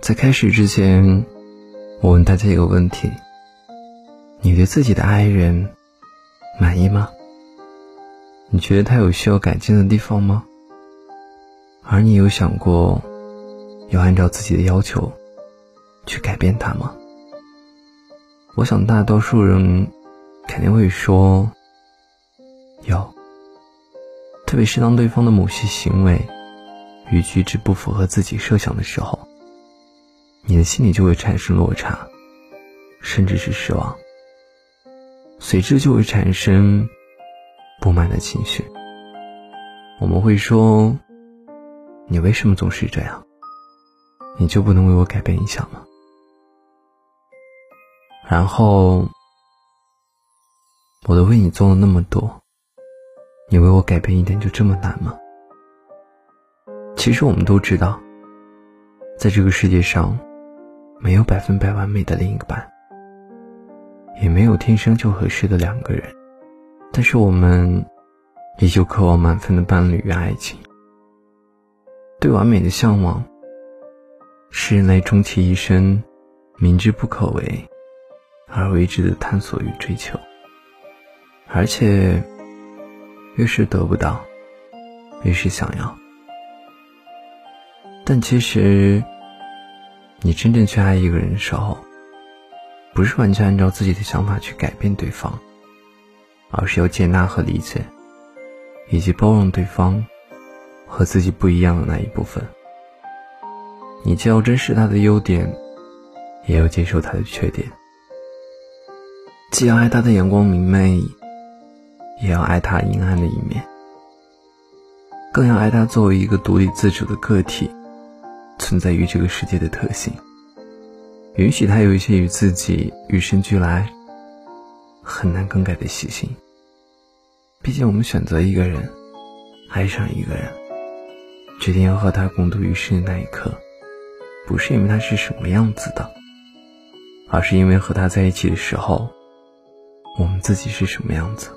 在开始之前，我问大家一个问题：你对自己的爱人满意吗？你觉得他有需要改进的地方吗？而你有想过要按照自己的要求去改变他吗？我想大多数人肯定会说有，特别是当对方的某些行为与举止不符合自己设想的时候。你的心里就会产生落差，甚至是失望，随之就会产生不满的情绪。我们会说：“你为什么总是这样？你就不能为我改变一下吗？”然后，我都为你做了那么多，你为我改变一点就这么难吗？其实我们都知道，在这个世界上。没有百分百完美的另一半，也没有天生就合适的两个人，但是我们依旧渴望满分的伴侣与爱情。对完美的向往，是人类终其一生明知不可为而为之的探索与追求。而且，越是得不到，越是想要。但其实。你真正去爱一个人的时候，不是完全按照自己的想法去改变对方，而是要接纳和理解，以及包容对方和自己不一样的那一部分。你既要珍视他的优点，也要接受他的缺点；既要爱他的阳光明媚，也要爱他阴暗的一面，更要爱他作为一个独立自主的个体。存在于这个世界的特性，允许他有一些与自己与生俱来、很难更改的习性。毕竟，我们选择一个人，爱上一个人，决定要和他共度余生的那一刻，不是因为他是什么样子的，而是因为和他在一起的时候，我们自己是什么样子。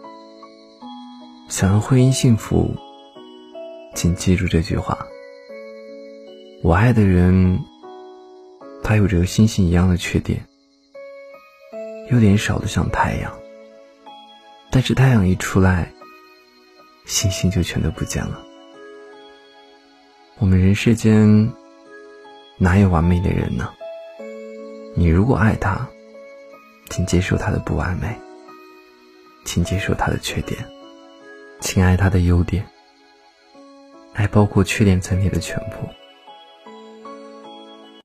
想要婚姻幸福，请记住这句话。我爱的人，他有着和星星一样的缺点，优点少的像太阳。但是太阳一出来，星星就全都不见了。我们人世间哪有完美的人呢？你如果爱他，请接受他的不完美，请接受他的缺点，请爱他的优点，爱包括缺点在内的全部。